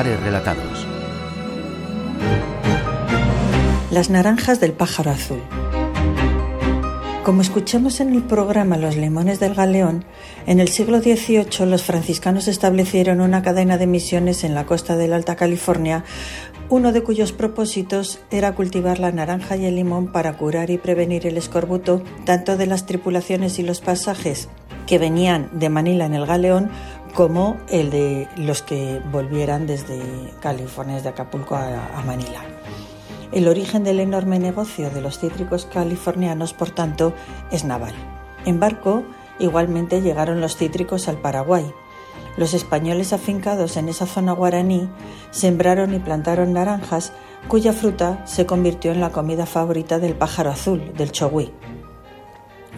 Mares Relatados. Las naranjas del pájaro azul. Como escuchamos en el programa Los limones del galeón, en el siglo XVIII los franciscanos establecieron una cadena de misiones en la costa de la Alta California, uno de cuyos propósitos era cultivar la naranja y el limón para curar y prevenir el escorbuto tanto de las tripulaciones y los pasajes que venían de Manila en el galeón como el de los que volvieran desde California, desde Acapulco a Manila. El origen del enorme negocio de los cítricos californianos, por tanto, es naval. En barco, igualmente llegaron los cítricos al Paraguay. Los españoles afincados en esa zona guaraní sembraron y plantaron naranjas cuya fruta se convirtió en la comida favorita del pájaro azul, del chogüí.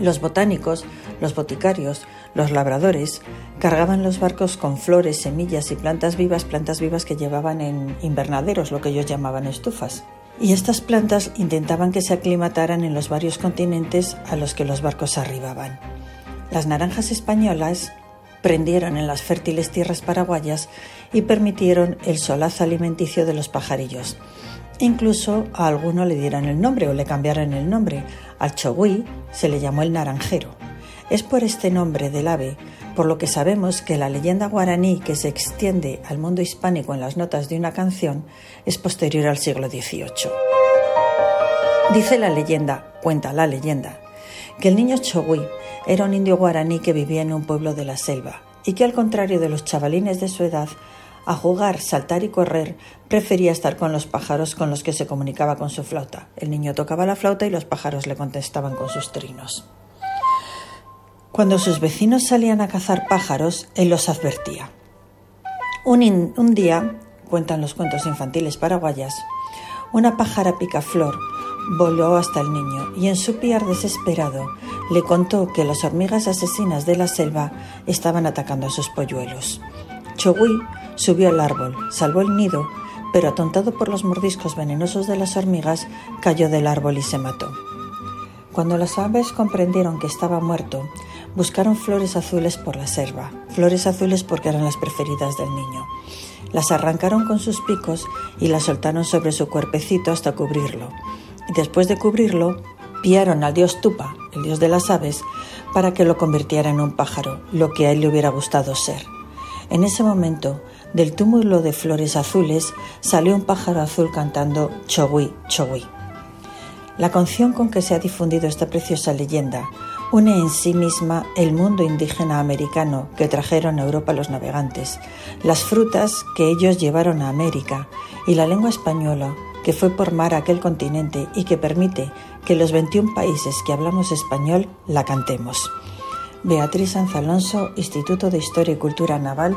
Los botánicos, los boticarios, los labradores cargaban los barcos con flores, semillas y plantas vivas, plantas vivas que llevaban en invernaderos, lo que ellos llamaban estufas y estas plantas intentaban que se aclimataran en los varios continentes a los que los barcos arribaban. Las naranjas españolas prendieron en las fértiles tierras paraguayas y permitieron el solaz alimenticio de los pajarillos. Incluso a alguno le dieron el nombre o le cambiaron el nombre. Al chogüí se le llamó el naranjero. Es por este nombre del ave por lo que sabemos que la leyenda guaraní que se extiende al mundo hispánico en las notas de una canción es posterior al siglo XVIII. Dice la leyenda, cuenta la leyenda, que el niño Chogui era un indio guaraní que vivía en un pueblo de la selva y que al contrario de los chavalines de su edad, a jugar, saltar y correr, prefería estar con los pájaros con los que se comunicaba con su flauta. El niño tocaba la flauta y los pájaros le contestaban con sus trinos. Cuando sus vecinos salían a cazar pájaros, él los advertía. Un, día, cuentan los cuentos infantiles paraguayas, una pájara picaflor voló hasta el niño y en su piar desesperado le contó que las hormigas asesinas de la selva estaban atacando a sus polluelos. Chogui subió al árbol, salvó el nido, pero atontado por los mordiscos venenosos de las hormigas, cayó del árbol y se mató. Cuando las aves comprendieron que estaba muerto, buscaron flores azules por la selva, flores azules porque eran las preferidas del niño. Las arrancaron con sus picos y las soltaron sobre su cuerpecito hasta cubrirlo. Y después de cubrirlo, piaron al dios Tupa, el dios de las aves, para que lo convirtiera en un pájaro, lo que a él le hubiera gustado ser. En ese momento, del túmulo de flores azules salió un pájaro azul cantando Chogui, Chogui. La canción con que se ha difundido esta preciosa leyenda une en sí misma el mundo indígena americano que trajeron a Europa los navegantes, las frutas que ellos llevaron a América y la lengua española que fue por mar a aquel continente y que permite que los 21 países que hablamos español la cantemos. Beatriz Sanz Alonso, Instituto de Historia y Cultura Naval,